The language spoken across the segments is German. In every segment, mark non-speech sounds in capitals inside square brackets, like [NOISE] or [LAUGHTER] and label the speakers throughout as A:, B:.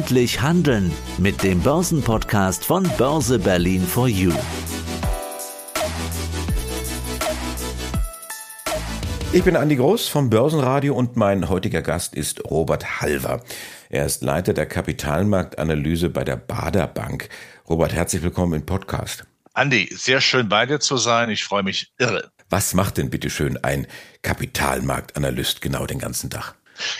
A: Endlich handeln mit dem Börsenpodcast von Börse Berlin for You.
B: Ich bin Andi Groß vom Börsenradio und mein heutiger Gast ist Robert Halver. Er ist Leiter der Kapitalmarktanalyse bei der Bader Bank. Robert, herzlich willkommen im Podcast.
C: Andi, sehr schön bei dir zu sein. Ich freue mich irre.
B: Was macht denn bitte schön ein Kapitalmarktanalyst genau den ganzen Tag?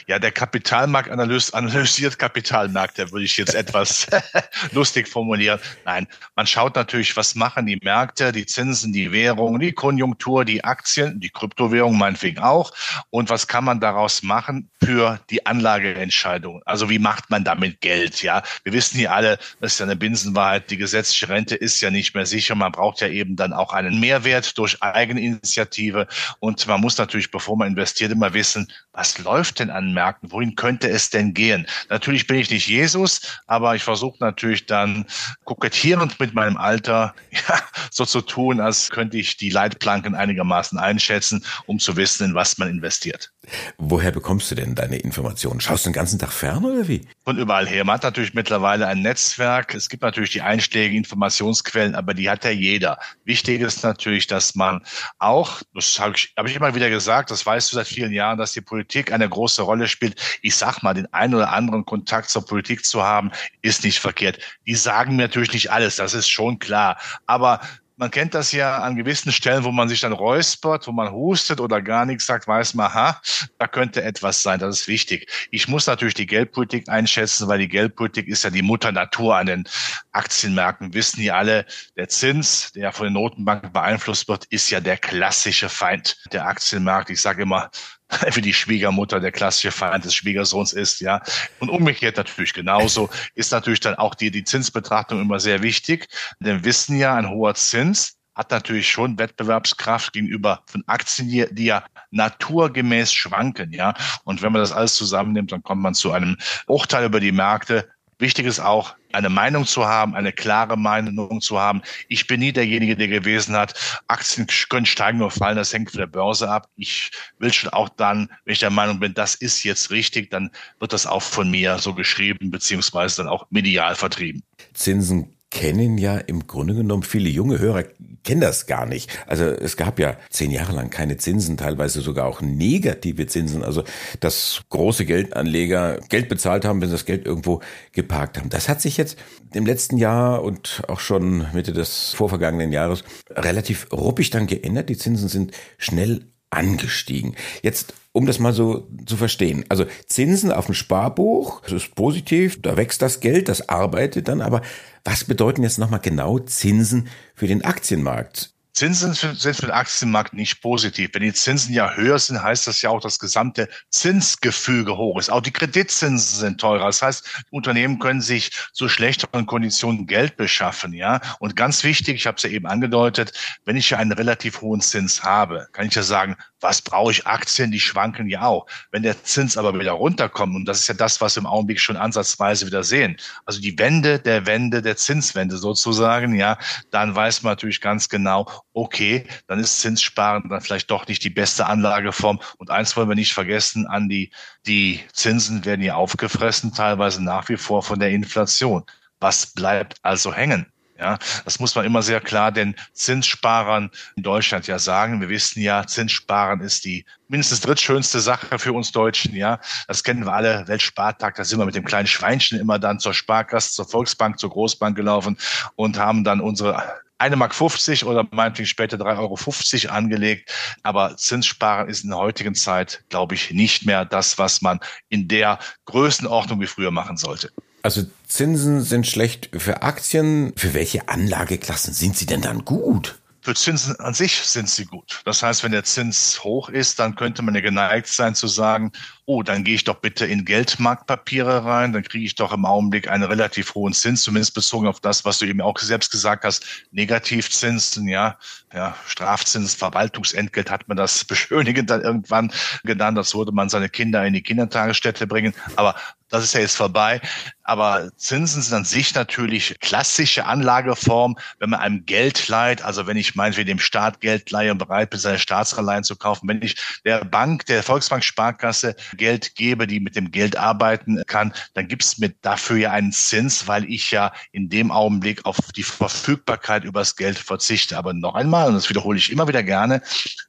C: Ja, der Kapitalmarktanalyst analysiert Kapitalmärkte, würde ich jetzt etwas [LAUGHS] lustig formulieren. Nein, man schaut natürlich, was machen die Märkte, die Zinsen, die Währung, die Konjunktur, die Aktien, die Kryptowährung meinetwegen auch. Und was kann man daraus machen für die Anlageentscheidung? Also wie macht man damit Geld? Ja, wir wissen hier alle, das ist ja eine Binsenwahrheit, die gesetzliche Rente ist ja nicht mehr sicher. Man braucht ja eben dann auch einen Mehrwert durch Eigeninitiative. Und man muss natürlich, bevor man investiert, immer wissen, was läuft denn an Märkten? Wohin könnte es denn gehen? Natürlich bin ich nicht Jesus, aber ich versuche natürlich dann kokettierend mit meinem Alter [LAUGHS] ja, so zu tun, als könnte ich die Leitplanken einigermaßen einschätzen, um zu wissen, in was man investiert.
B: Woher bekommst du denn deine Informationen? Schaust du den ganzen Tag fern oder wie?
C: Von überall her. Man hat natürlich mittlerweile ein Netzwerk. Es gibt natürlich die einschlägigen Informationsquellen, aber die hat ja jeder. Wichtig ist natürlich, dass man auch, das habe ich, hab ich immer wieder gesagt, das weißt du seit vielen Jahren, dass die Politik eine große Rolle spielt. Ich sag mal, den einen oder anderen Kontakt zur Politik zu haben, ist nicht verkehrt. Die sagen mir natürlich nicht alles, das ist schon klar. Aber man kennt das ja an gewissen Stellen, wo man sich dann räuspert, wo man hustet oder gar nichts sagt, weiß man, ha, da könnte etwas sein, das ist wichtig. Ich muss natürlich die Geldpolitik einschätzen, weil die Geldpolitik ist ja die Mutter Natur an den Aktienmärkten. Wissen die alle, der Zins, der von den Notenbanken beeinflusst wird, ist ja der klassische Feind der Aktienmarkt. Ich sage immer, [LAUGHS] wie die Schwiegermutter der klassische Feind des Schwiegersohns ist, ja. Und umgekehrt natürlich genauso ist natürlich dann auch die, die Zinsbetrachtung immer sehr wichtig. Denn wir wissen ja, ein hoher Zins hat natürlich schon Wettbewerbskraft gegenüber von Aktien, die ja naturgemäß schwanken, ja. Und wenn man das alles zusammennimmt, dann kommt man zu einem Urteil über die Märkte, Wichtig ist auch, eine Meinung zu haben, eine klare Meinung zu haben. Ich bin nie derjenige, der gewesen hat, Aktien können steigen oder fallen, das hängt von der Börse ab. Ich will schon auch dann, wenn ich der Meinung bin, das ist jetzt richtig, dann wird das auch von mir so geschrieben, beziehungsweise dann auch medial vertrieben.
B: Zinsen kennen ja im Grunde genommen viele junge Hörer kennen das gar nicht. Also es gab ja zehn Jahre lang keine Zinsen, teilweise sogar auch negative Zinsen. Also dass große Geldanleger Geld bezahlt haben, wenn sie das Geld irgendwo geparkt haben. Das hat sich jetzt im letzten Jahr und auch schon Mitte des vorvergangenen Jahres relativ ruppig dann geändert. Die Zinsen sind schnell angestiegen. Jetzt, um das mal so zu verstehen. Also Zinsen auf dem Sparbuch, das ist positiv, da wächst das Geld, das arbeitet dann, aber was bedeuten jetzt nochmal genau Zinsen für den Aktienmarkt?
C: Zinsen sind für den Aktienmarkt nicht positiv. Wenn die Zinsen ja höher sind, heißt das ja auch, das gesamte Zinsgefüge hoch ist. Auch die Kreditzinsen sind teurer. Das heißt, Unternehmen können sich zu schlechteren Konditionen Geld beschaffen, ja. Und ganz wichtig, ich habe es ja eben angedeutet, wenn ich ja einen relativ hohen Zins habe, kann ich ja sagen, was brauche ich Aktien? Die schwanken ja auch. Wenn der Zins aber wieder runterkommt, und das ist ja das, was wir im Augenblick schon ansatzweise wieder sehen, also die Wende der Wende der Zinswende sozusagen, ja, dann weiß man natürlich ganz genau, okay, dann ist Zinssparen dann vielleicht doch nicht die beste Anlageform. Und eins wollen wir nicht vergessen, an die, die Zinsen werden ja aufgefressen, teilweise nach wie vor von der Inflation. Was bleibt also hängen? Ja, das muss man immer sehr klar den Zinssparern in Deutschland ja sagen. Wir wissen ja, Zinssparen ist die mindestens drittschönste Sache für uns Deutschen. Ja, das kennen wir alle. Weltspartag, da sind wir mit dem kleinen Schweinchen immer dann zur Sparkasse, zur Volksbank, zur Großbank gelaufen und haben dann unsere eine Mark 50 oder meinetwegen später 3,50 Euro angelegt. Aber Zinssparen ist in der heutigen Zeit, glaube ich, nicht mehr das, was man in der Größenordnung wie früher machen sollte.
B: Also Zinsen sind schlecht für Aktien. Für welche Anlageklassen sind sie denn dann gut?
C: Für Zinsen an sich sind sie gut. Das heißt, wenn der Zins hoch ist, dann könnte man ja geneigt sein zu sagen, oh, dann gehe ich doch bitte in Geldmarktpapiere rein, dann kriege ich doch im Augenblick einen relativ hohen Zins, zumindest bezogen auf das, was du eben auch selbst gesagt hast, Negativzinsen, ja, ja, Strafzins, Verwaltungsentgelt hat man das [LAUGHS] beschönigend dann irgendwann genannt, das würde man seine Kinder in die Kindertagesstätte bringen, aber das ist ja jetzt vorbei. Aber Zinsen sind an sich natürlich klassische Anlageform, wenn man einem Geld leiht, also wenn ich meinetwegen dem Staat Geld leihe und bereit bin, seine Staatsanleihen zu kaufen, wenn ich der Bank, der Volksbank Sparkasse Geld gebe, die mit dem Geld arbeiten kann, dann gibt es mir dafür ja einen Zins, weil ich ja in dem Augenblick auf die Verfügbarkeit übers Geld verzichte. Aber noch einmal, und das wiederhole ich immer wieder gerne,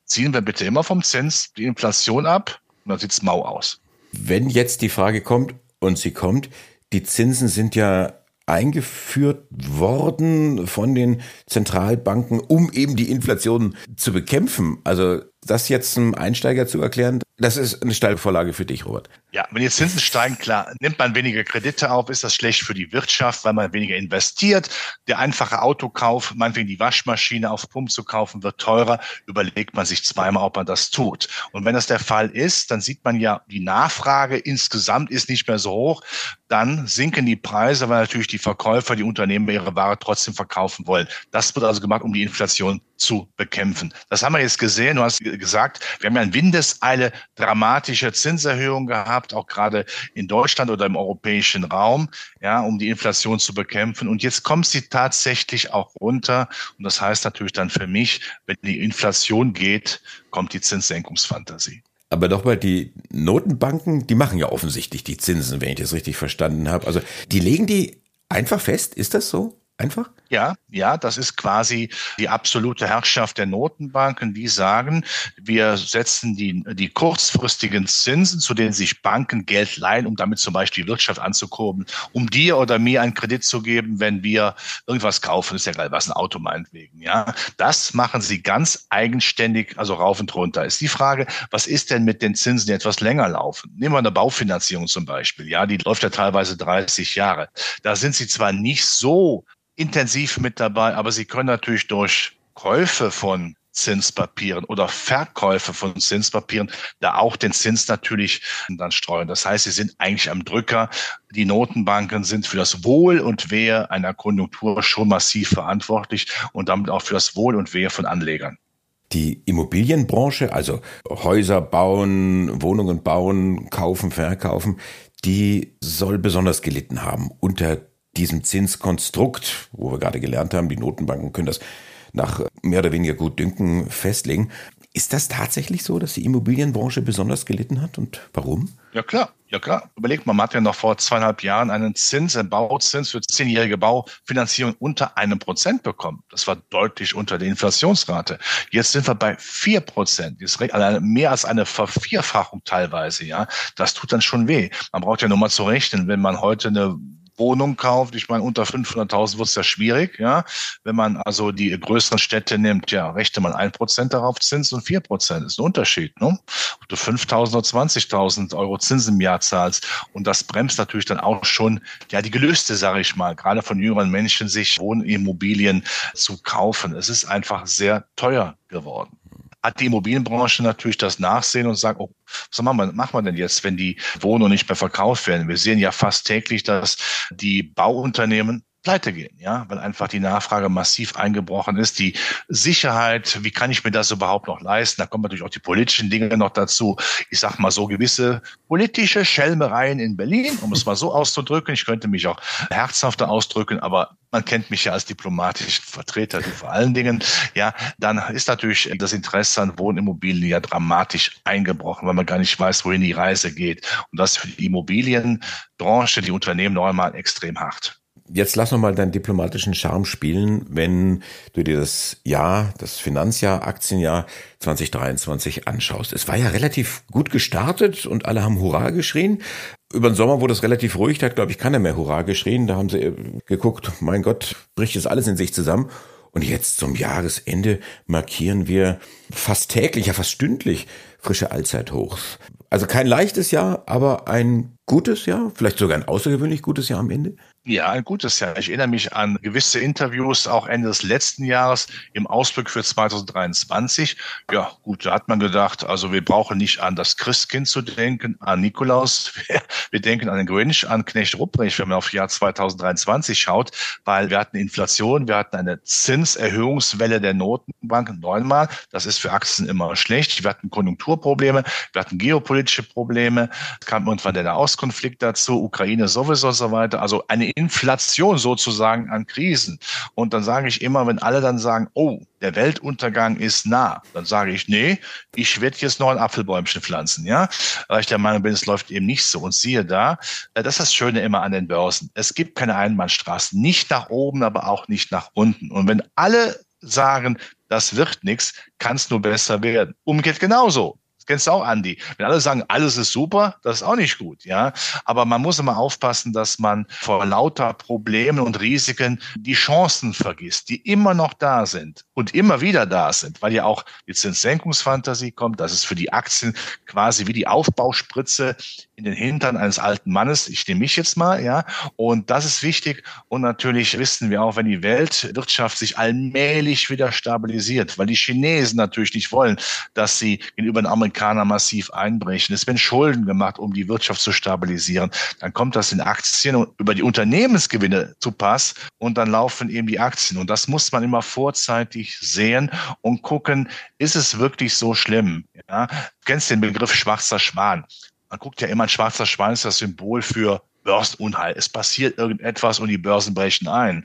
C: ziehen wir bitte immer vom Zins die Inflation ab und dann sieht es mau aus.
B: Wenn jetzt die Frage kommt, und sie kommt, die Zinsen sind ja eingeführt worden von den Zentralbanken, um eben die Inflation zu bekämpfen. Also das jetzt einem Einsteiger zu erklären, das ist eine Steilvorlage für dich, Robert.
C: Ja, wenn die Zinsen steigen, klar, nimmt man weniger Kredite auf, ist das schlecht für die Wirtschaft, weil man weniger investiert. Der einfache Autokauf, meinetwegen die Waschmaschine auf Pump zu kaufen, wird teurer. Überlegt man sich zweimal, ob man das tut. Und wenn das der Fall ist, dann sieht man ja, die Nachfrage insgesamt ist nicht mehr so hoch. Dann sinken die Preise, weil natürlich die Verkäufer, die Unternehmen ihre Ware trotzdem verkaufen wollen. Das wird also gemacht, um die Inflation zu bekämpfen. Das haben wir jetzt gesehen. Du hast gesagt, wir haben ja in Windeseile dramatische Zinserhöhungen gehabt, auch gerade in Deutschland oder im europäischen Raum, ja, um die Inflation zu bekämpfen. Und jetzt kommt sie tatsächlich auch runter. Und das heißt natürlich dann für mich, wenn die Inflation geht, kommt die Zinssenkungsfantasie.
B: Aber doch mal, die Notenbanken, die machen ja offensichtlich die Zinsen, wenn ich das richtig verstanden habe. Also die legen die einfach fest, ist das so? Einfach?
C: Ja, ja, das ist quasi die absolute Herrschaft der Notenbanken, die sagen, wir setzen die, die kurzfristigen Zinsen, zu denen sich Banken Geld leihen, um damit zum Beispiel die Wirtschaft anzukurbeln, um dir oder mir einen Kredit zu geben, wenn wir irgendwas kaufen, ist ja geil, was ein Auto meinetwegen, ja. Das machen sie ganz eigenständig, also rauf und runter. Ist die Frage, was ist denn mit den Zinsen, die etwas länger laufen? Nehmen wir eine Baufinanzierung zum Beispiel, ja, die läuft ja teilweise 30 Jahre. Da sind sie zwar nicht so intensiv mit dabei, aber Sie können natürlich durch Käufe von Zinspapieren oder Verkäufe von Zinspapieren da auch den Zins natürlich dann streuen. Das heißt, sie sind eigentlich am Drücker. Die Notenbanken sind für das Wohl und Wehe einer Konjunktur schon massiv verantwortlich und damit auch für das Wohl und Wehe von Anlegern.
B: Die Immobilienbranche, also Häuser bauen, Wohnungen bauen, kaufen, verkaufen, die soll besonders gelitten haben unter diesem Zinskonstrukt, wo wir gerade gelernt haben, die Notenbanken können das nach mehr oder weniger gut Dünken festlegen. Ist das tatsächlich so, dass die Immobilienbranche besonders gelitten hat und warum?
C: Ja klar, ja klar. Überlegt man, man hat ja noch vor zweieinhalb Jahren einen Zins, einen Bauzins für zehnjährige Baufinanzierung unter einem Prozent bekommen. Das war deutlich unter der Inflationsrate. Jetzt sind wir bei vier Prozent. Jetzt mehr als eine Vervierfachung teilweise, ja. Das tut dann schon weh. Man braucht ja nur mal zu rechnen, wenn man heute eine Wohnung kauft. Ich meine, unter 500.000 wird es ja schwierig. Ja, wenn man also die größeren Städte nimmt, ja, rechnet man ein Prozent darauf Zins und vier Prozent. Ist ein Unterschied. Ne? Ob du 5.000 oder 20.000 Euro Zinsen im Jahr zahlst und das bremst natürlich dann auch schon ja die Gelüste, sage ich mal, gerade von jüngeren Menschen, sich Wohnimmobilien zu kaufen. Es ist einfach sehr teuer geworden hat die Immobilienbranche natürlich das Nachsehen und sagt, oh, was machen wir, machen wir denn jetzt, wenn die Wohnungen nicht mehr verkauft werden? Wir sehen ja fast täglich, dass die Bauunternehmen pleite gehen, ja, weil einfach die Nachfrage massiv eingebrochen ist. Die Sicherheit, wie kann ich mir das überhaupt noch leisten? Da kommen natürlich auch die politischen Dinge noch dazu. Ich sag mal so gewisse politische Schelmereien in Berlin, um es mal so auszudrücken. Ich könnte mich auch herzhafter ausdrücken, aber man kennt mich ja als diplomatischen Vertreter, vor allen Dingen. Ja, dann ist natürlich das Interesse an Wohnimmobilien ja dramatisch eingebrochen, weil man gar nicht weiß, wohin die Reise geht. Und das für die Immobilienbranche, die Unternehmen noch einmal extrem hart.
B: Jetzt lass noch mal deinen diplomatischen Charme spielen, wenn du dir das Jahr, das Finanzjahr, Aktienjahr 2023 anschaust. Es war ja relativ gut gestartet und alle haben Hurra geschrien. Über den Sommer wurde es relativ ruhig, da hat, glaube ich, keiner mehr Hurra geschrien. Da haben sie äh, geguckt, mein Gott, bricht jetzt alles in sich zusammen. Und jetzt zum Jahresende markieren wir fast täglich, ja fast stündlich frische Allzeithochs. Also kein leichtes Jahr, aber ein gutes Jahr, vielleicht sogar ein außergewöhnlich gutes Jahr am Ende.
C: Ja, ein gutes Jahr. Ich erinnere mich an gewisse Interviews auch Ende des letzten Jahres im Ausblick für 2023. Ja, gut, da hat man gedacht, also wir brauchen nicht an das Christkind zu denken, an Nikolaus. [LAUGHS] Wir denken an den Grinch, an Knecht Rupprecht, wenn man auf Jahr 2023 schaut, weil wir hatten Inflation, wir hatten eine Zinserhöhungswelle der Notenbank neunmal. Das ist für Aktien immer schlecht. Wir hatten Konjunkturprobleme, wir hatten geopolitische Probleme. Kam irgendwann der Nahostkonflikt dazu, Ukraine sowieso und so weiter. Also eine Inflation sozusagen an Krisen. Und dann sage ich immer, wenn alle dann sagen, oh, der Weltuntergang ist nah, dann sage ich, nee, ich werde jetzt noch ein Apfelbäumchen pflanzen, ja, weil ich der Meinung bin, es läuft eben nicht so. Und siehe da, äh, das ist das Schöne immer an den Börsen. Es gibt keine Einbahnstraßen, nicht nach oben, aber auch nicht nach unten. Und wenn alle sagen, das wird nichts, kann es nur besser werden. Umgekehrt genauso. Kennst du auch, Andi. Wenn alle sagen, alles ist super, das ist auch nicht gut, ja. Aber man muss immer aufpassen, dass man vor lauter Problemen und Risiken die Chancen vergisst, die immer noch da sind und immer wieder da sind, weil ja auch die Zinssenkungsfantasie kommt. Das ist für die Aktien quasi wie die Aufbauspritze in den Hintern eines alten Mannes. Ich nehme mich jetzt mal, ja. Und das ist wichtig. Und natürlich wissen wir auch, wenn die Weltwirtschaft sich allmählich wieder stabilisiert, weil die Chinesen natürlich nicht wollen, dass sie gegenüber den Amerikanern massiv einbrechen. Es werden Schulden gemacht, um die Wirtschaft zu stabilisieren. Dann kommt das in Aktien und über die Unternehmensgewinne zu Pass und dann laufen eben die Aktien. Und das muss man immer vorzeitig sehen und gucken, ist es wirklich so schlimm? Ja? Du kennst den Begriff schwarzer Schwan. Man guckt ja immer, ein schwarzer Schwan ist das Symbol für Börsenunheil. Es passiert irgendetwas und die Börsen brechen ein.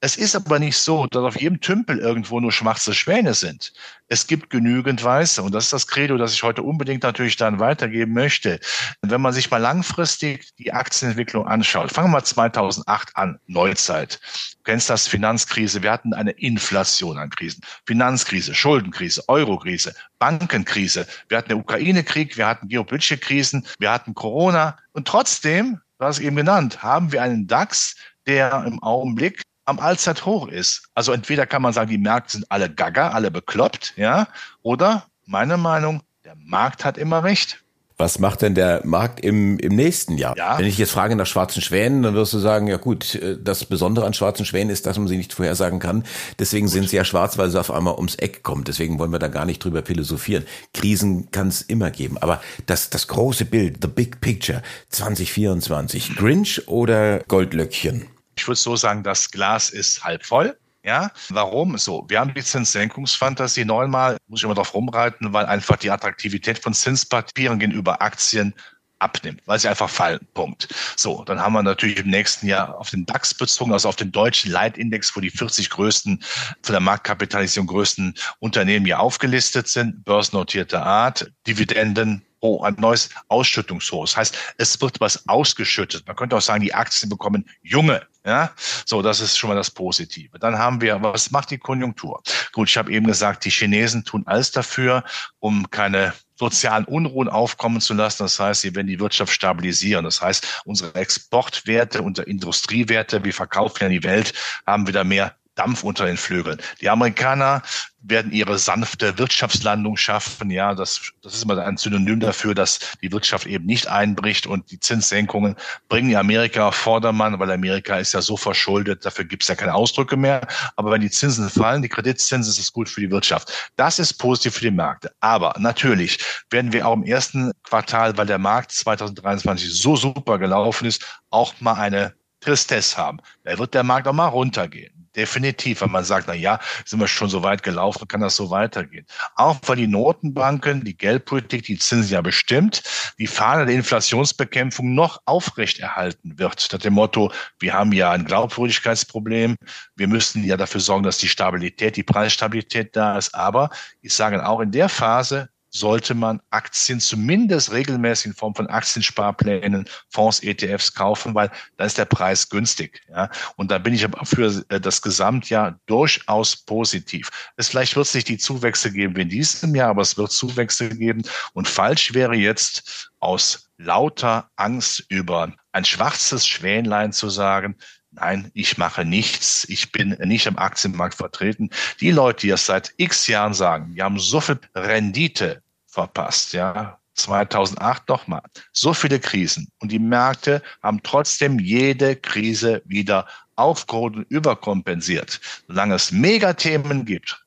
C: Es ist aber nicht so, dass auf jedem Tümpel irgendwo nur schwarze Schwäne sind. Es gibt genügend Weiße und das ist das Credo, das ich heute unbedingt natürlich dann weitergeben möchte. Wenn man sich mal langfristig die Aktienentwicklung anschaut, fangen wir mal 2008 an, Neuzeit. Du kennst das, Finanzkrise, wir hatten eine Inflation an Krisen. Finanzkrise, Schuldenkrise, Eurokrise, Bankenkrise, wir hatten den Ukraine-Krieg, wir hatten geopolitische Krisen, wir hatten Corona und trotzdem, du hast eben genannt, haben wir einen DAX, der im Augenblick am Allzeithoch ist. Also entweder kann man sagen, die Märkte sind alle gaga, alle bekloppt, ja, oder meine Meinung, der Markt hat immer recht.
B: Was macht denn der Markt im, im nächsten Jahr? Ja. Wenn ich jetzt frage nach schwarzen Schwänen, dann wirst du sagen, ja gut, äh, das Besondere an schwarzen Schwänen ist, dass man sie nicht vorhersagen kann. Deswegen gut. sind sie ja schwarz, weil sie auf einmal ums Eck kommen. Deswegen wollen wir da gar nicht drüber philosophieren. Krisen kann es immer geben. Aber das, das große Bild, the big picture, 2024, Grinch oder Goldlöckchen?
C: Ich würde so sagen, das Glas ist halb voll. Ja, warum? So, wir haben die Zinssenkungsfantasie neunmal, muss ich immer drauf rumreiten, weil einfach die Attraktivität von Zinspapieren gegenüber Aktien abnimmt, weil sie einfach fallen. Punkt. So, dann haben wir natürlich im nächsten Jahr auf den DAX bezogen, also auf den deutschen Leitindex, wo die 40 größten, von der Marktkapitalisierung größten Unternehmen hier aufgelistet sind, börsennotierter Art, Dividenden, oh, ein neues Ausschüttungshoch. Das heißt, es wird was ausgeschüttet. Man könnte auch sagen, die Aktien bekommen junge. Ja, so, das ist schon mal das Positive. Dann haben wir, was macht die Konjunktur? Gut, ich habe eben gesagt, die Chinesen tun alles dafür, um keine sozialen Unruhen aufkommen zu lassen. Das heißt, sie werden die Wirtschaft stabilisieren. Das heißt, unsere Exportwerte, unsere Industriewerte, wir verkaufen ja die Welt, haben wieder mehr Dampf unter den Flügeln. Die Amerikaner werden ihre sanfte Wirtschaftslandung schaffen. Ja, das, das ist immer ein Synonym dafür, dass die Wirtschaft eben nicht einbricht und die Zinssenkungen bringen Amerika auf Vordermann, weil Amerika ist ja so verschuldet, dafür gibt es ja keine Ausdrücke mehr. Aber wenn die Zinsen fallen, die Kreditzinsen, ist es gut für die Wirtschaft. Das ist positiv für die Märkte. Aber natürlich werden wir auch im ersten Quartal, weil der Markt 2023 so super gelaufen ist, auch mal eine Tristesse haben. Da wird der Markt auch mal runtergehen. Definitiv, wenn man sagt, na ja, sind wir schon so weit gelaufen, kann das so weitergehen. Auch weil die Notenbanken, die Geldpolitik, die Zinsen ja bestimmt, die Fahne der Inflationsbekämpfung noch aufrechterhalten wird. Nach dem Motto, wir haben ja ein Glaubwürdigkeitsproblem, wir müssen ja dafür sorgen, dass die Stabilität, die Preisstabilität da ist. Aber ich sage auch in der Phase sollte man Aktien zumindest regelmäßig in Form von Aktiensparplänen, Fonds, ETFs kaufen, weil dann ist der Preis günstig. Ja? Und da bin ich aber für äh, das Gesamtjahr durchaus positiv. Es vielleicht wird es nicht die Zuwächse geben wie in diesem Jahr, aber es wird Zuwächse geben. Und falsch wäre jetzt aus lauter Angst über ein schwarzes Schwänlein zu sagen, Nein, ich mache nichts. Ich bin nicht am Aktienmarkt vertreten. Die Leute, die das seit x Jahren sagen, die haben so viel Rendite verpasst, ja. 2008 nochmal. So viele Krisen. Und die Märkte haben trotzdem jede Krise wieder aufgeholt und überkompensiert. Solange es Megathemen gibt,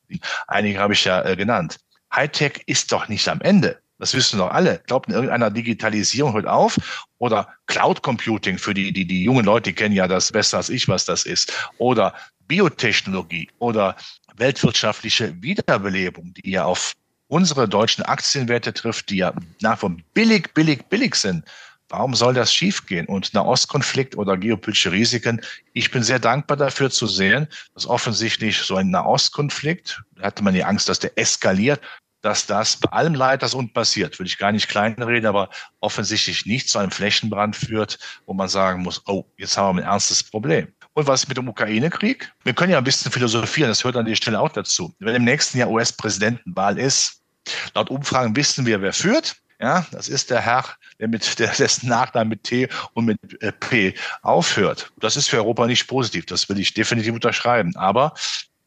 C: einige habe ich ja äh, genannt, Hightech ist doch nicht am Ende. Das wissen doch alle. Glaubt in irgendeiner Digitalisierung hört auf oder Cloud Computing für die, die, die jungen Leute kennen ja das besser als ich, was das ist. Oder Biotechnologie oder weltwirtschaftliche Wiederbelebung, die ja auf unsere deutschen Aktienwerte trifft, die ja nach vor billig, billig, billig sind. Warum soll das schiefgehen? Und Nahostkonflikt oder geopolitische Risiken, ich bin sehr dankbar dafür zu sehen, dass offensichtlich so ein Nahostkonflikt, da hatte man die Angst, dass der eskaliert, dass das bei allem Leid, das unten passiert, will ich gar nicht kleinreden, aber offensichtlich nicht zu einem Flächenbrand führt, wo man sagen muss, oh, jetzt haben wir ein ernstes Problem. Und was mit dem Ukraine-Krieg? Wir können ja ein bisschen philosophieren, das hört an der Stelle auch dazu. Wenn im nächsten Jahr US-Präsidentenwahl ist, laut Umfragen wissen wir, wer führt. Ja, das ist der Herr, der mit der, [LAUGHS] dessen Nachname mit T und mit äh, P aufhört. Das ist für Europa nicht positiv. Das will ich definitiv unterschreiben. Aber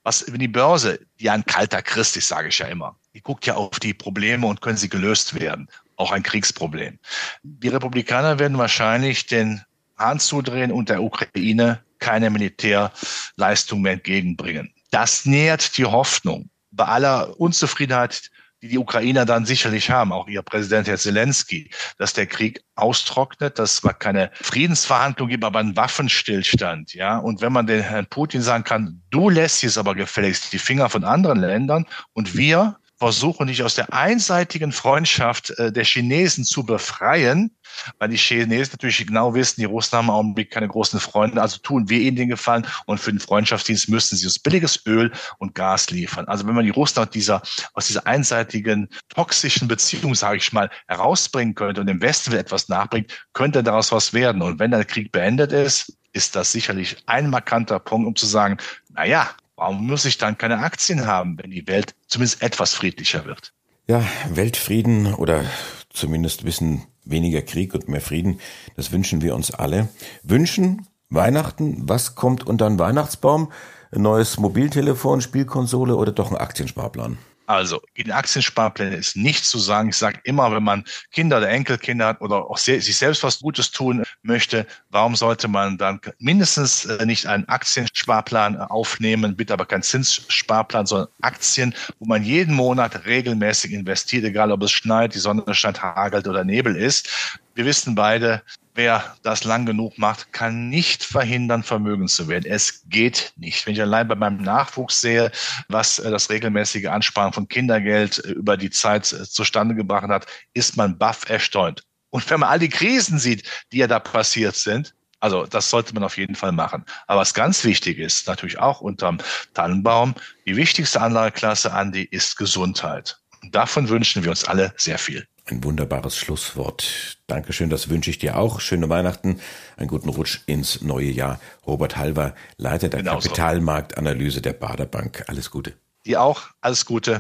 C: was wenn die Börse, die ein kalter Christ ist, sage ich ja immer, die guckt ja auf die Probleme und können sie gelöst werden. Auch ein Kriegsproblem. Die Republikaner werden wahrscheinlich den Hahn zudrehen und der Ukraine keine Militärleistung mehr entgegenbringen. Das nährt die Hoffnung. Bei aller Unzufriedenheit, die die Ukrainer dann sicherlich haben, auch ihr Präsident Herr Zelensky, dass der Krieg austrocknet, dass es keine Friedensverhandlung gibt, aber einen Waffenstillstand, ja. Und wenn man den Herrn Putin sagen kann, du lässt jetzt aber gefälligst die Finger von anderen Ländern und wir versuchen, dich aus der einseitigen Freundschaft äh, der Chinesen zu befreien, weil die Chinesen natürlich genau wissen, die Russen haben im Augenblick keine großen Freunde, also tun wir ihnen den Gefallen und für den Freundschaftsdienst müssen sie uns billiges Öl und Gas liefern. Also wenn man die Russen aus dieser, aus dieser einseitigen, toxischen Beziehung, sage ich mal, herausbringen könnte und dem Westen etwas nachbringt, könnte daraus was werden. Und wenn der Krieg beendet ist, ist das sicherlich ein markanter Punkt, um zu sagen, na ja, Warum muss ich dann keine Aktien haben, wenn die Welt zumindest etwas friedlicher wird?
B: Ja, Weltfrieden oder zumindest wissen weniger Krieg und mehr Frieden, das wünschen wir uns alle. Wünschen Weihnachten, was kommt unter den Weihnachtsbaum? Ein neues Mobiltelefon, Spielkonsole oder doch ein Aktiensparplan?
C: Also, in Aktiensparplänen ist nichts zu sagen. Ich sage immer, wenn man Kinder oder Enkelkinder hat oder auch sich selbst was Gutes tun möchte, warum sollte man dann mindestens äh, nicht einen Aktiensparplan aufnehmen, bitte aber keinen Zinssparplan, sondern Aktien, wo man jeden Monat regelmäßig investiert, egal ob es schneit, die Sonne scheint, hagelt oder Nebel ist. Wir wissen beide, wer das lang genug macht, kann nicht verhindern, vermögend zu werden. Es geht nicht. Wenn ich allein bei meinem Nachwuchs sehe, was äh, das regelmäßige Ansparen von Kindergeld äh, über die Zeit äh, zustande gebracht hat, ist man baff erstaunt. Und wenn man all die Krisen sieht, die ja da passiert sind, also das sollte man auf jeden Fall machen. Aber was ganz wichtig ist, natürlich auch unterm Tannenbaum, die wichtigste Anlageklasse, Andi, ist Gesundheit. Und davon wünschen wir uns alle sehr viel.
B: Ein wunderbares Schlusswort. Dankeschön, das wünsche ich dir auch. Schöne Weihnachten, einen guten Rutsch ins neue Jahr. Robert Halver, Leiter der Genauso. Kapitalmarktanalyse der Baderbank. Alles Gute.
C: Dir auch, alles Gute.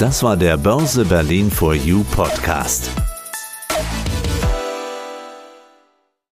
A: Das war der Börse Berlin for You Podcast.